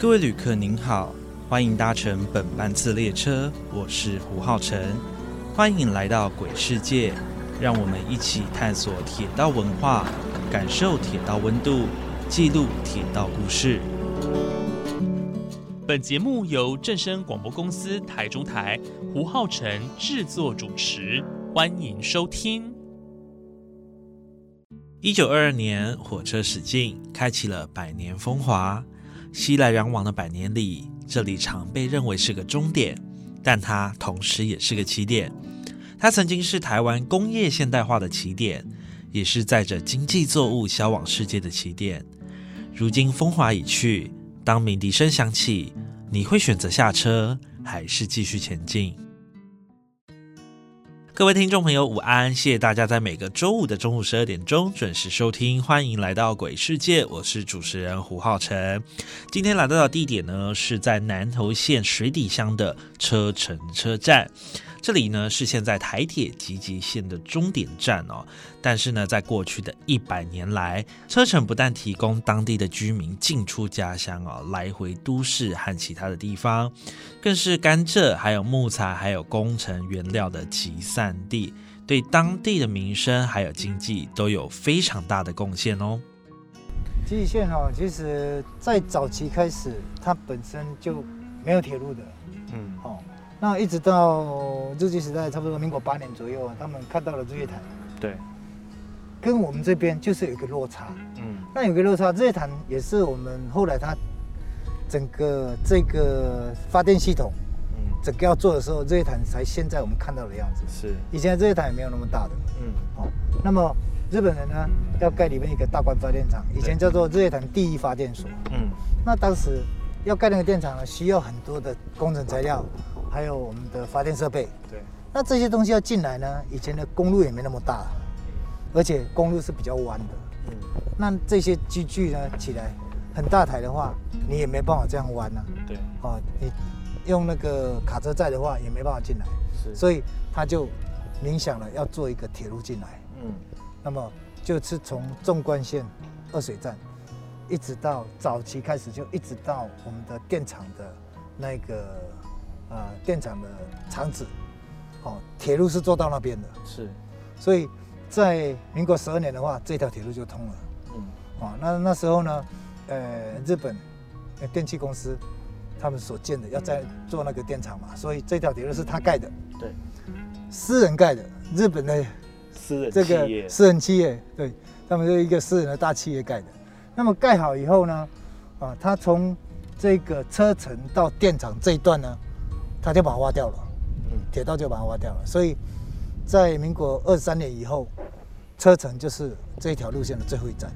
各位旅客您好，欢迎搭乘本班次列车，我是胡浩辰，欢迎来到鬼世界，让我们一起探索铁道文化，感受铁道温度，记录铁道故事。本节目由正声广播公司台中台胡浩辰制作主持，欢迎收听。一九二二年，火车驶进，开启了百年风华。熙来攘往的百年里，这里常被认为是个终点，但它同时也是个起点。它曾经是台湾工业现代化的起点，也是载着经济作物销往世界的起点。如今风华已去，当鸣笛声响起，你会选择下车，还是继续前进？各位听众朋友，午安！谢谢大家在每个周五的中午十二点钟准时收听，欢迎来到鬼世界，我是主持人胡浩辰。今天来到的地点呢，是在南投县水底乡的车城车站。这里呢是现在台铁集集线的终点站哦，但是呢，在过去的一百年来，车程不但提供当地的居民进出家乡哦，来回都市和其他的地方，更是甘蔗、还有木材、还有工程原料的集散地，对当地的民生还有经济都有非常大的贡献哦。集集线哦，其实在早期开始，它本身就没有铁路的，嗯，哦。那一直到日据时代，差不多民国八年左右，他们看到了日月潭，对，跟我们这边就是有一个落差，嗯，那有个落差，日月潭也是我们后来它整个这个发电系统，嗯，整个要做的时候，日月潭才现在我们看到的样子，是，以前日月潭也没有那么大的，嗯，好，那么日本人呢要盖里面一个大关发电厂，以前叫做日月潭第一发电所，嗯，那当时要盖那个电厂呢，需要很多的工程材料。还有我们的发电设备，对，那这些东西要进来呢，以前的公路也没那么大，而且公路是比较弯的，嗯，那这些机具呢起来很大台的话，你也没办法这样弯啊，对，哦，你用那个卡车载的话也没办法进来，是，所以他就冥想了要做一个铁路进来，嗯，那么就是从纵贯线二水站，一直到早期开始就一直到我们的电厂的那个。啊，电厂的厂址，哦，铁路是做到那边的，是，所以在民国十二年的话，这条铁路就通了，嗯，啊，那那时候呢，呃，日本电气公司他们所建的要在做那个电厂嘛，所以这条铁路是他盖的，对，私人盖的，日本的私人这个私人企业，对，他们是一个私人的大企业盖的，那么盖好以后呢，啊，他从这个车程到电厂这一段呢。他就把它挖掉了，嗯，铁道就把它挖掉了，所以在民国二十三年以后，车城就是这一条路线的最后一站。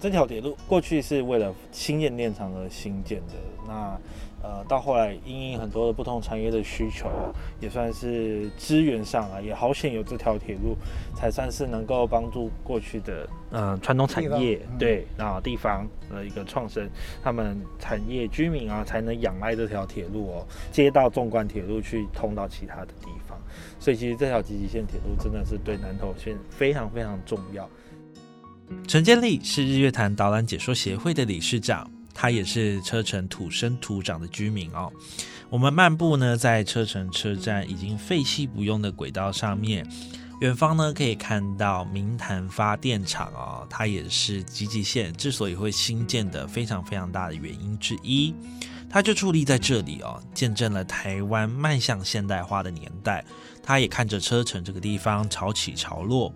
这条铁路过去是为了新建电厂而兴建的，那。呃，到后来因应很多的不同产业的需求，也算是资源上啊，也好险有这条铁路，才算是能够帮助过去的呃传统产业对然后地方的一个创生，他们产业居民啊才能仰赖这条铁路哦，接到纵贯铁路去通到其他的地方，所以其实这条集集线铁路真的是对南投县非常非常重要。陈建立是日月潭导览解说协会的理事长。他也是车城土生土长的居民哦。我们漫步呢，在车城车站已经废弃不用的轨道上面，远方呢可以看到明潭发电厂哦，它也是集集线之所以会新建的非常非常大的原因之一。它就矗立在这里哦，见证了台湾迈向现代化的年代。它也看着车城这个地方潮起潮落。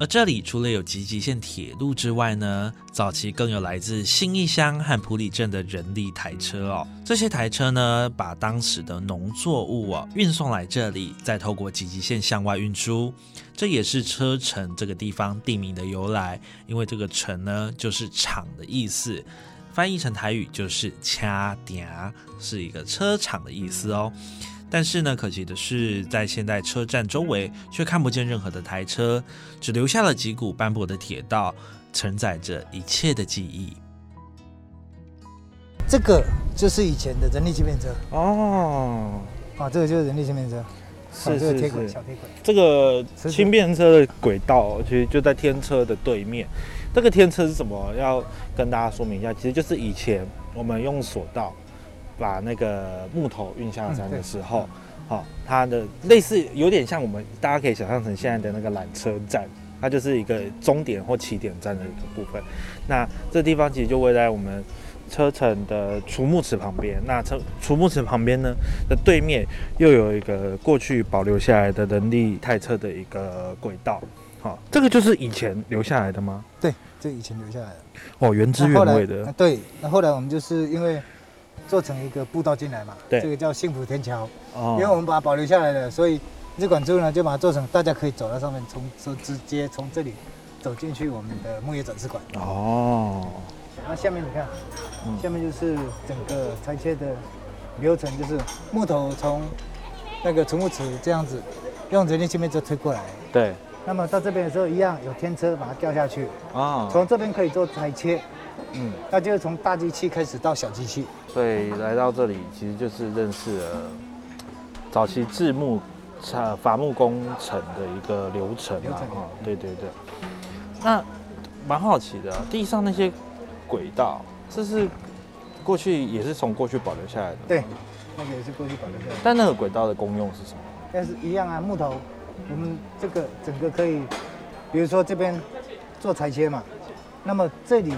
而这里除了有集集线铁路之外呢，早期更有来自新义乡和埔里镇的人力台车哦。这些台车呢，把当时的农作物哦运送来这里，再透过集集线向外运输。这也是车城这个地方地名的由来，因为这个城呢就是厂的意思。翻译成台语就是“掐点”，是一个车厂的意思哦。但是呢，可惜的是，在现代车站周围却看不见任何的台车，只留下了几股斑驳的铁道，承载着一切的记忆。这个就是以前的人力轻便车哦，啊，这个就是人力轻便车，啊是是这个铁轨是小铁轨，这个轻便车的轨道其实就在天车的对面。这个天车是什么？要跟大家说明一下，其实就是以前我们用索道把那个木头运下山的时候，好、它的类似有点像我们大家可以想象成现在的那个缆车站，它就是一个终点或起点站的一个部分。那这地方其实就位在我们车城的储木池旁边。那车储木池旁边呢的对面又有一个过去保留下来的人力太车的一个轨道。好，这个就是以前留下来的吗？对，这以前留下来的。哦，原汁原味的啊。对，那后来我们就是因为做成一个步道进来嘛，对。这个叫幸福天桥，哦。因为我们把它保留下来了，所以日管之后呢就把它做成大家可以走到上面，从从直接从这里走进去我们的木业展示馆。哦，那下面你看，嗯。下面就是整个拆切的流程，就是木头从那个储物池这样子用人力轻便车推过来，对，那么到这边的时候一样有天车把它吊下去，啊，从这边可以做裁切，嗯，那就是从大机器开始到小机器。所以来到这里其实就是认识了早期制木呃伐木工程的一个流程流程嘛哈，对对对。那蛮好奇的啊、地上那些轨道，这是过去也是从过去保留下来的，对，那个也是过去保留下来的，但那个轨道的功用是什么？但是一样啊，木头，我们这个整个可以，比如说这边做裁切嘛，那么这里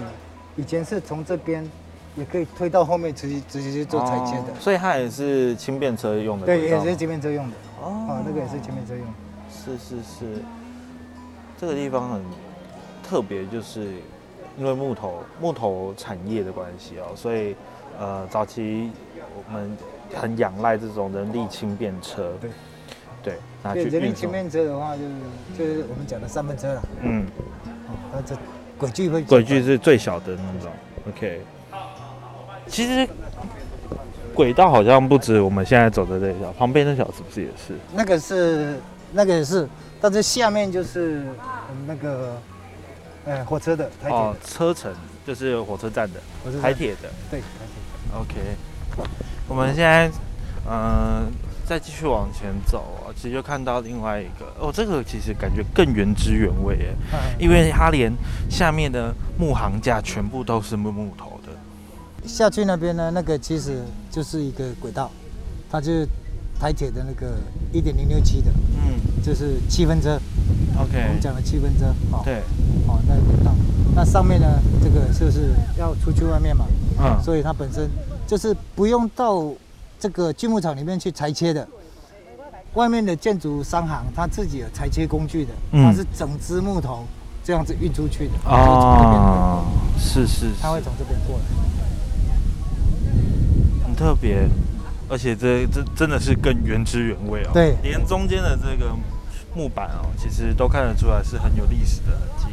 以前是从这边也可以推到后面直接直接去做裁切的。哦，所以它也是轻便车用的对。也是轻便车用的，哦。哦，那个也是轻便车用的。是是是，这个地方很特别，就是因为木头木头产业的关系哦，所以呃早期我们很仰赖这种人力轻便车，对。对，拿对，去运送，人力轻便车的话，就是就是我们讲的三分车了，嗯，哦，那这轨距会轨距是最小的那种，OK。其实轨道好像不止我们现在走的这条，旁边那条是不是也是？那个是那个也是，但是下面就是那个呃火车的台铁的，哦，车程就是火车站的，火车站台铁的。对台铁。OK，我们现在嗯、呃再继续往前走啊，其实就看到另外一个哦，这个其实感觉更原汁原味耶，哎因为它连下面的木行架全部都是木木头的。下去那边呢，那个其实就是一个轨道，它就是台铁的那个一点零六七的，嗯。就是七分车，我，OK，我们讲的七分车，哦、对，哦、那个轨道。那上面呢，这个就是要出去外面嘛，嗯，所以它本身就是不用到这个锯木厂里面去裁切的。外面的建筑商行，它自己有裁切工具的，嗯。它是整只木头这样子运出去的，哦，是是是，它会从这边过来。很特别，而且这这真的是更原汁原味哦。对连中间的这个木板哦，其实都看得出来是很有历史的痕迹，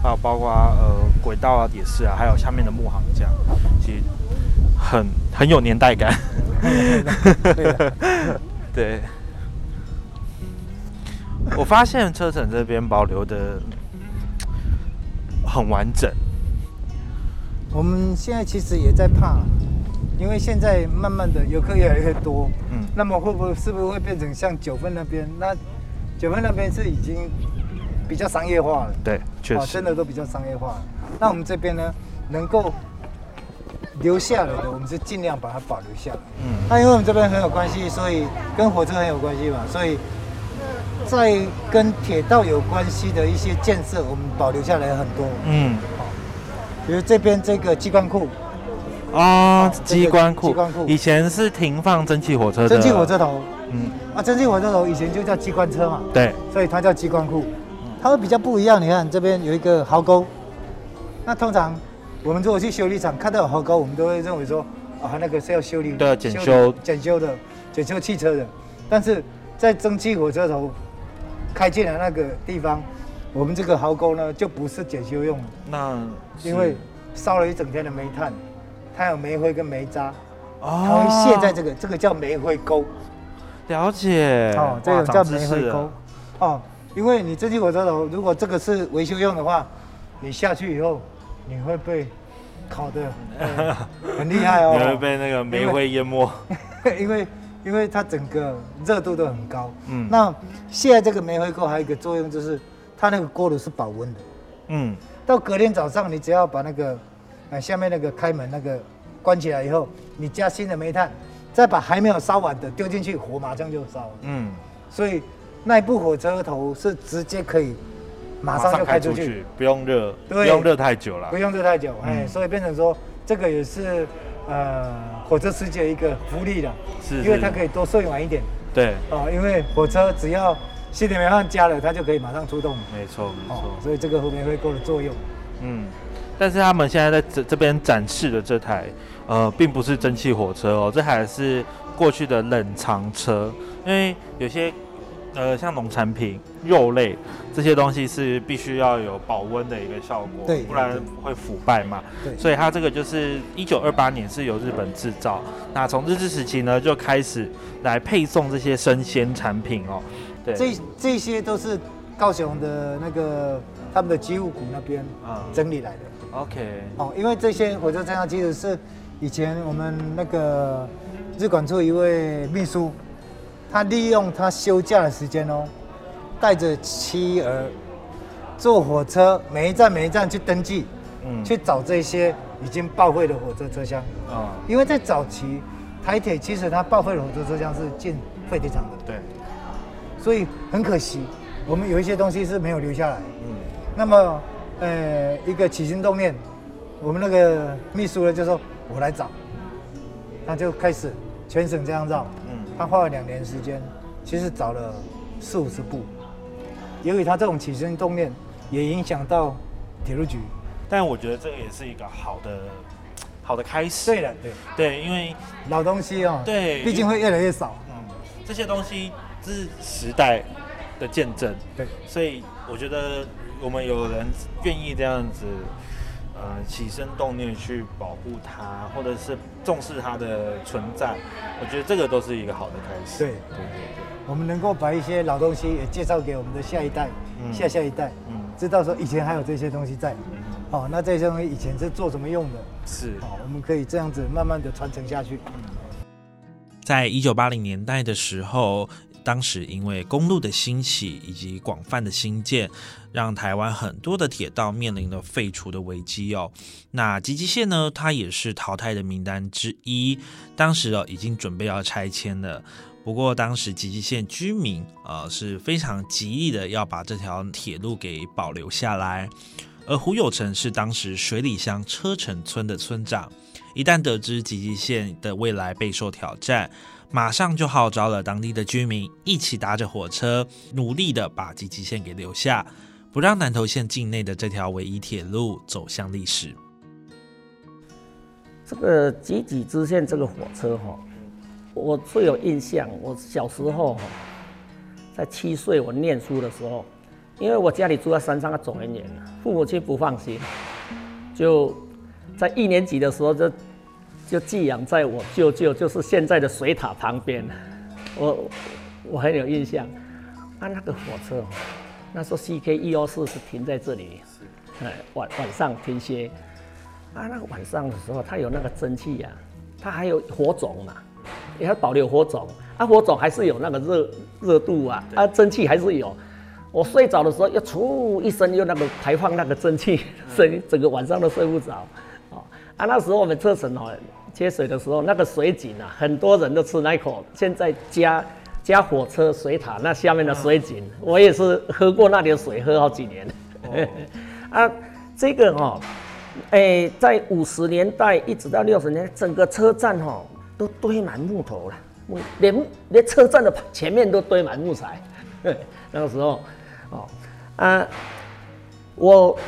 还有包括呃轨道啊也是啊，还有下面的木行架，其实很很有年代感。对，对，我发现车城这边保留的很完整。我们现在其实也在怕，因为现在慢慢的游客越来越多，嗯，那么会不会是不是会变成像九份那边？那九份那边是已经比较商业化了，对，确哦，实，真的都比较商业化了。那我们这边呢，能够留下来的，我们是尽量把它保留下来。嗯，那因为我们这边很有关系，所以跟火车很有关系嘛，所以在跟铁道有关系的一些建设，我们保留下来很多。嗯，比如这边这个机关库，啊，机关库，机关库。以前是停放蒸汽火车的，蒸汽火车头。嗯，啊，蒸汽火车头以前就叫机关车嘛，对，所以它叫机关库。它会比较不一样，你看这边有一个壕沟，那通常我们如果去修理厂看到有壕沟，我们都会认为说啊，那个是要修理，对啊检修。检修的，检修汽车的。但是在蒸汽火车头开进来那个地方，我们这个壕沟呢就不是检修用的，那因为烧了一整天的煤炭，它有煤灰跟煤渣，哦它会卸在这个，这个叫煤灰沟。了解哦，这个叫煤灰沟。哦，因为你蒸汽火车头，如果这个是维修用的话，你下去以后，你会被烤的、呃很厉害哦。你会被那个煤灰淹没。因为 因为它整个热度都很高。嗯那现在这个煤灰锅还有一个作用就是，它那个锅炉是保温的。嗯，到隔天早上，你只要把那个呃下面那个开门那个关起来以后，你加新的煤炭，再把还没有烧完的丢进去，火马上就烧了。嗯，所以那一部火车头是直接可以马上就开出去，，不用热，不用热太久了不。用热太久。哎、嗯所以变成说这个也是呃火车司机的一个福利了，是因为它可以多睡晚一点对，哦，因为火车只要新的煤炭加了，它就可以马上出动。没错没哦错，。所以这个后面会够的作用，嗯，但是他们现在在这这边展示的这台，呃，并不是蒸汽火车哦，这台是过去的冷藏车，因为有些呃像农产品、肉类这些东西是必须要有保温的一个效果，对不然会腐败嘛。对所以它这个就是一九二八年是由日本制造，那从日治时期呢就开始来配送这些生鲜产品哦。对，这这些都是高雄的那个他们的机务股那边啊整理来的。，OK，哦，因为这些火车车厢其实是以前我们那个日管处一位秘书，他利用他休假的时间哦，带着妻儿坐火车，每一站每一站去登记，嗯，去找这些已经报废的火车车厢。啊，因为在早期台铁其实它报废的火车车厢是进废铁厂的，对，所以很可惜，我们有一些东西是没有留下来。嗯，那么，呃，一个起心动念，我们那个秘书呢就说：“我来找。”他就开始全省这样绕，嗯他花了两年时间，其实找了四五十部。由于他这种起心动念，也影响到铁路局。但我觉得这个也是一个好的好的开始。对了，对，对，因为老东西哦，对毕竟会越来越少。嗯，这些东西是时代的见证，对，所以我觉得我们有人愿意这样子，呃，起身动念去保护它，或者是重视它的存在，我觉得这个都是一个好的开始。对对对我们能够把一些老东西也介绍给我们的下一代、嗯下下一代，嗯知道说以前还有这些东西在。哦，那这些东西以前是做什么用的？是，哦，我们可以这样子慢慢的传承下去。在一九八零年代的时候，当时因为公路的兴起以及广泛的兴建，让台湾很多的铁道面临了废除的危机哦。那吉吉线呢，它也是淘汰的名单之一。当时哦，已经准备要拆迁了。不过当时吉吉县居民呃是非常极力的要把这条铁路给保留下来，而胡有成是当时水里乡车城村的村长。一旦得知吉吉县的未来备受挑战，马上就号召了当地的居民一起搭着火车，努力的把吉吉线给留下，不让南投县境内的这条唯一铁路走向历史。这个吉吉支线这个火车哈，我最有印象。我小时候哈，在七岁我念书的时候，因为我家里住在山上，要走很远，父母亲不放心，就在一年级的时候就就寄养在我舅舅，就是现在的水塔旁边。我我很有印象，啊，那个火车哦，那时候 CK 一幺四是停在这里，哎，晚晚上停歇。啊，那个晚上的时候，它有那个蒸汽呀、它还有火种嘛，也要保留火种。啊，火种还是有那个热热度啊，啊，蒸汽还是有。我睡着的时候，又噗一声，又那个排放那个蒸汽声音，整个晚上都睡不着。哦，啊，那时候我们车程哦接水的时候，那个水井啊，很多人都吃那一口。现在加加火车水塔那下面的水井，我也是喝过那里的水，喝好几年。啊，这个哦。哎，在五十年代一直到六十年代，整个车站哈、哦、都堆满木头了，木连连车站的前面都堆满木材。那个时候，哦啊，我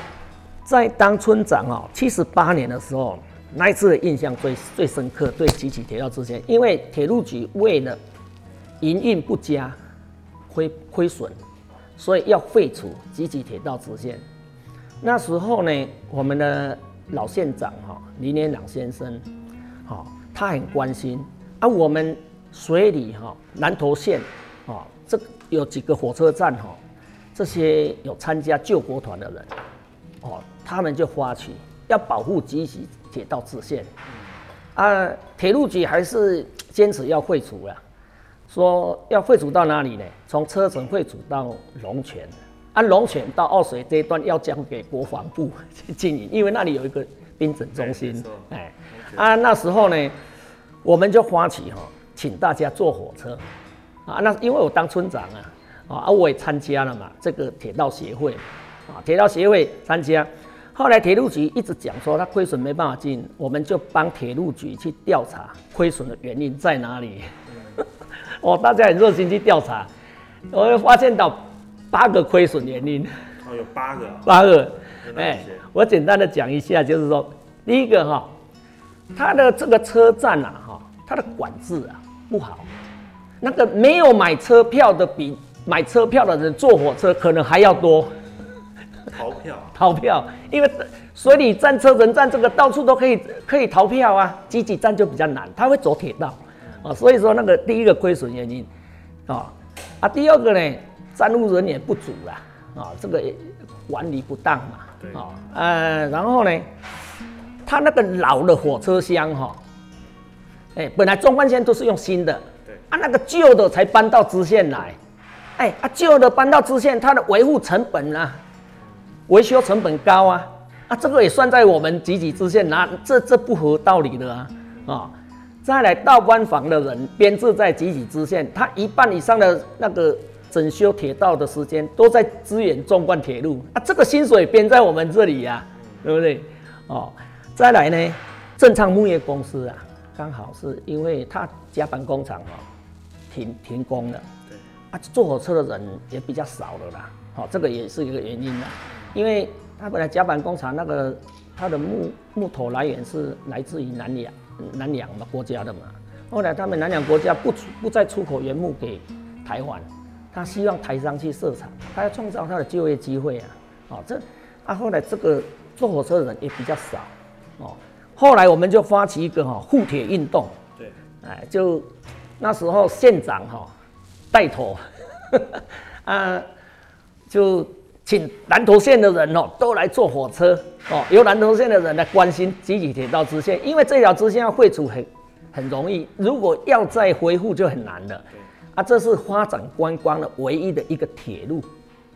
在当村长哦，七十八年的时候，那一次的印象最最深刻，对集体铁道支线，因为铁路局为了营运不佳，亏亏损，所以要废除集体铁道支线。那时候呢，我们的老县长哈林连长先生，哈，他很关心啊。我们水里哈南投县啊，这有几个火车站哈，这些有参加救国团的人，哦，他们就发起要保护集集铁道支线，啊，铁路局还是坚持要废除了，说要废除到哪里呢？从车城废除到龙泉。啊龙泉到澳水这一段要交给国防部 去经营，因为那里有一个兵诊中心。哎，啊，那时候呢，我们就发起哈，请大家坐火车。啊，那因为我当村长啊，啊，我也参加了嘛，这个铁道协会，啊，铁道协会参加。后来铁路局一直讲说他亏损没办法进，我们就帮铁路局去调查亏损的原因在哪里。哦，大家很热心去调查，我又发现到。八个亏损原因。哦，有八个，八个，哎，我简单的讲一下，就是说，第一个哈，它的这个车站呐，哈，它的管制啊不好，那个没有买车票的比买车票的人坐火车可能还要多，逃票，逃票，因为水里站、车人站这个到处都可以可以逃票啊，集体站就比较难，他会走铁道，啊，所以说那个第一个亏损原因，啊，啊，第二个呢？站务人员不足啦，啊，这个管理不当嘛，啊，呃，然后呢，他那个老的火车厢哈，哎，本来中关线都是用新的，对，啊，那个旧的才搬到支线来，哎，啊，旧的搬到支线，它的维护成本啊，维修成本高啊，啊，这个也算在我们集集支线那，这这不合道理的啊，啊，再来倒班房的人编制在集集支线，他一半以上的那个。整修铁道的时间都在支援纵贯铁路啊，这个薪水编在我们这里呀，对不对？哦，再来呢，正昌木业公司啊，刚好是因为他加班工厂哦停停工了，对啊，坐火车的人也比较少了啦，好，这个也是一个原因啦，因为他本来甲板工厂那个它的木木头来源是来自于南洋南洋嘛国家的嘛，后来他们南洋国家不出不再出口原木给台湾。他希望台商去设厂，他要创造他的就业机会啊！哦，这啊，后来这个坐火车的人也比较少哦。后来我们就发起一个哈护铁运动，对，哎，就那时候县长哈带头 啊，就请南投县的人哦都来坐火车哦，由南投县的人来关心集体铁道支线，因为这条支线要废除很很容易，如果要再恢复就很难了。啊，这是发展观光的唯一的一个铁路，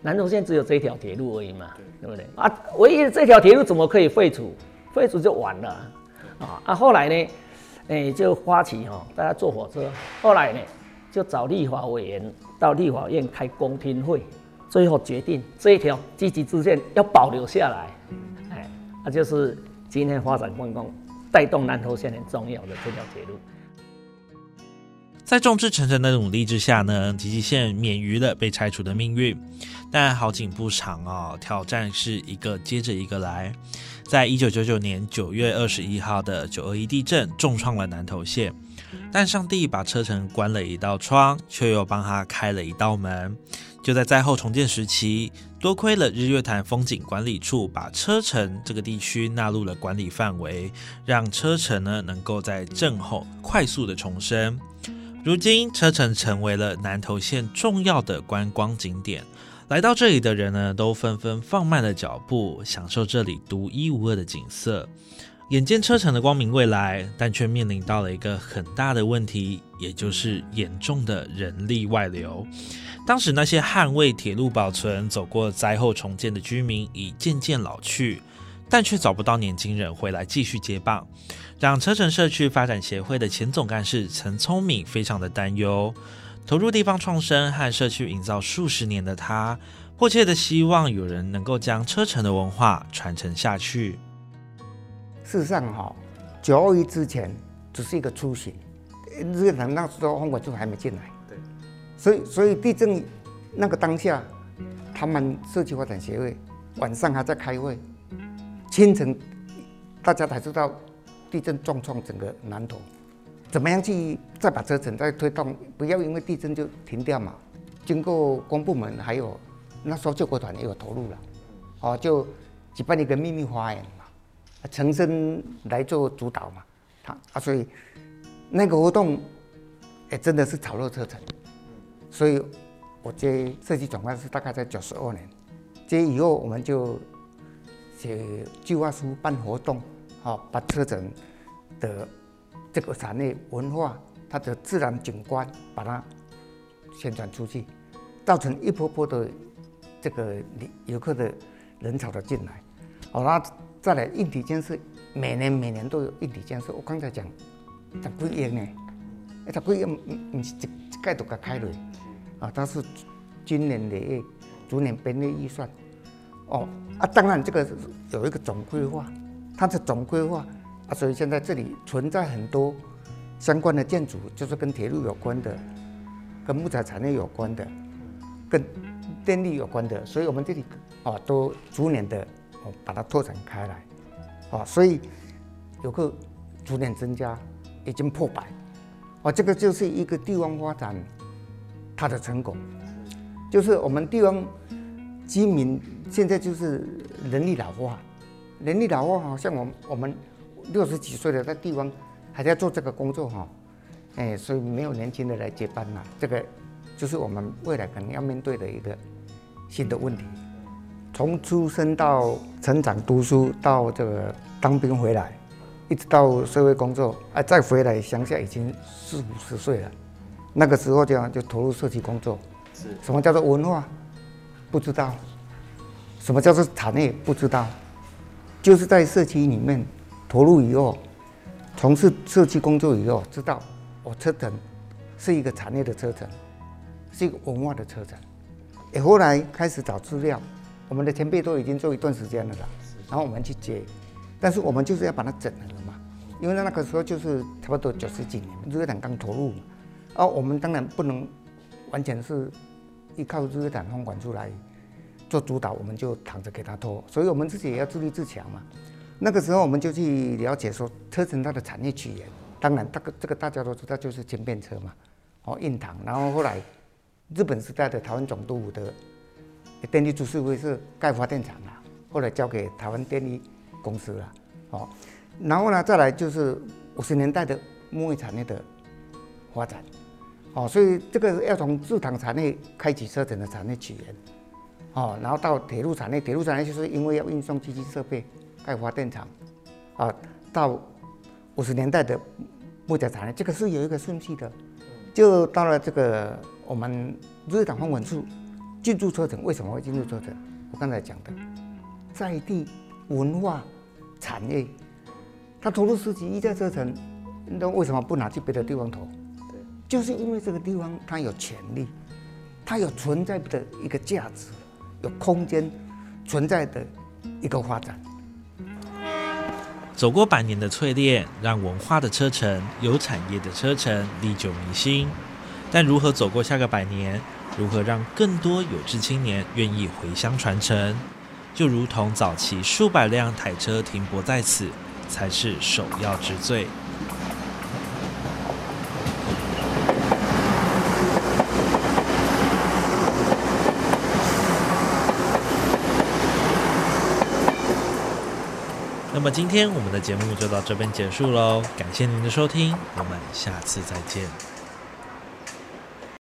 南投县只有这一条铁路而已嘛，对不对？啊，唯一的这条铁路怎么可以废除？废除就完了啊！啊，后来呢，哎，就发起哦，大家坐火车，后来呢，就找立法委员到立法院开公听会，最后决定这一条积极支线要保留下来，哎，那就是今天发展观光带动南投县很重要的这条铁路。在众志成城的努力之下呢，吉吉县免于了被拆除的命运。但好景不长哦，挑战是一个接着一个来。在一九九九年九月二十一号的九二一地震重创了南投县，但上帝把车城关了一道窗，却又帮他开了一道门。就在灾后重建时期，多亏了日月潭风景管理处把车城这个地区纳入了管理范围，让车城呢能够在震后快速的重生。如今，车城成为了南投县重要的观光景点。来到这里的人呢，都纷纷放慢了脚步，享受这里独一无二的景色。眼见车城的光明未来，但却面临到了一个很大的问题，也就是严重的人力外流。当时那些捍卫铁路保存、走过灾后重建的居民已渐渐老去，但却找不到年轻人回来继续接棒。让车城社区发展协会的前总干事陈聪明非常的担忧。投入地方创生和社区营造数十年的他，迫切的希望有人能够将车城的文化传承下去。事实上，哈，九二一之前只是一个雏形，日月潭那时候风管处还没进来。对。所以，所以地震那个当下，他们社区发展协会晚上还在开会，清晨大家才知道。地震重创整个南投，怎么样去再把车程再推动？不要因为地震就停掉嘛。经过公部门还有那时候救国团也有投入了，哦，就举办一个秘密花园嘛。陈生来做主导嘛，他啊，所以那个活动，哎，真的是炒热车城。所以，我接设计总干事大概在九十二年，接以后我们就写计划书、办活动，好把车城的这个产业文化、它的自然景观，把它宣传出去，造成一波波的这个游客的人潮的进来。好，那再来硬体建设，每年每年都有硬体建设。我刚才讲十几亿呢，十几亿唔唔是一一盖都甲开落，啊，它是今年的逐年编列预算。哦，啊，当然这个有一个总规划，它的总规划啊，所以现在这里存在很多相关的建筑，就是跟铁路有关的，跟木材产业有关的，跟电力有关的，所以我们这里啊都逐年的。把它拓展开来，哦，所以游客逐年增加，已经破百，哦，这个就是一个地方发展它的成果，就是我们地方居民现在就是人力老化，人力老化好像我我们六十几岁了，在地方还在做这个工作哈，哎，所以没有年轻的来接班了，这个就是我们未来可能要面对的一个新的问题。从出生到成长、读书，到这个当兵回来，一直到社会工作，啊，再回来乡下已经四五十岁了。那个时候这样就投入社区工作。是。什么叫做文化？不知道。什么叫做产业？不知道。就是在社区里面投入以后，从事社区工作以后，知道我车城是一个产业的车城，是一个文化的车城。也后来开始找资料。我们的前辈都已经做一段时间了啦，然后我们去接，但是我们就是要把它整合嘛，因为那个时候就是差不多九十几年，日月潭刚投入嘛，啊，我们当然不能完全是依靠日月潭风管出来做主导，我们就躺着给他拖，所以我们自己也要自立自强嘛。那个时候我们就去了解说车城它的产业起源，当然这个这个大家都知道就是轻便车嘛，哦，印堂，然后后来日本时代的台湾总督府的。电力株式会是盖发电厂啊，后来交给台湾电力公司了，哦，然后呢，再来就是五十年代的木业产业的发展，哦，所以这个要从制糖产业开启车整的产业起源，哦，然后到铁路产业，铁路产业就是因为要运送机器设备盖发电厂，啊，到五十年代的木材产业，这个是有一个顺序的，就到了这个我们日港风管处。进驻车城为什么会进驻车城？我刚才讲的，在地文化产业，他投入十几亿在车城，那为什么不拿去别的地方投？对，就是因为这个地方它有潜力，它有存在的一个价值，有空间存在的一个发展。走过百年的淬炼，让文化的车城、有产业的车城历久弥新。但如何走过下个百年？如何让更多有志青年愿意回乡传承？就如同早期数百辆台车停泊在此，才是首要之最。那么今天我们的节目就到这边结束喽，感谢您的收听，我们下次再见。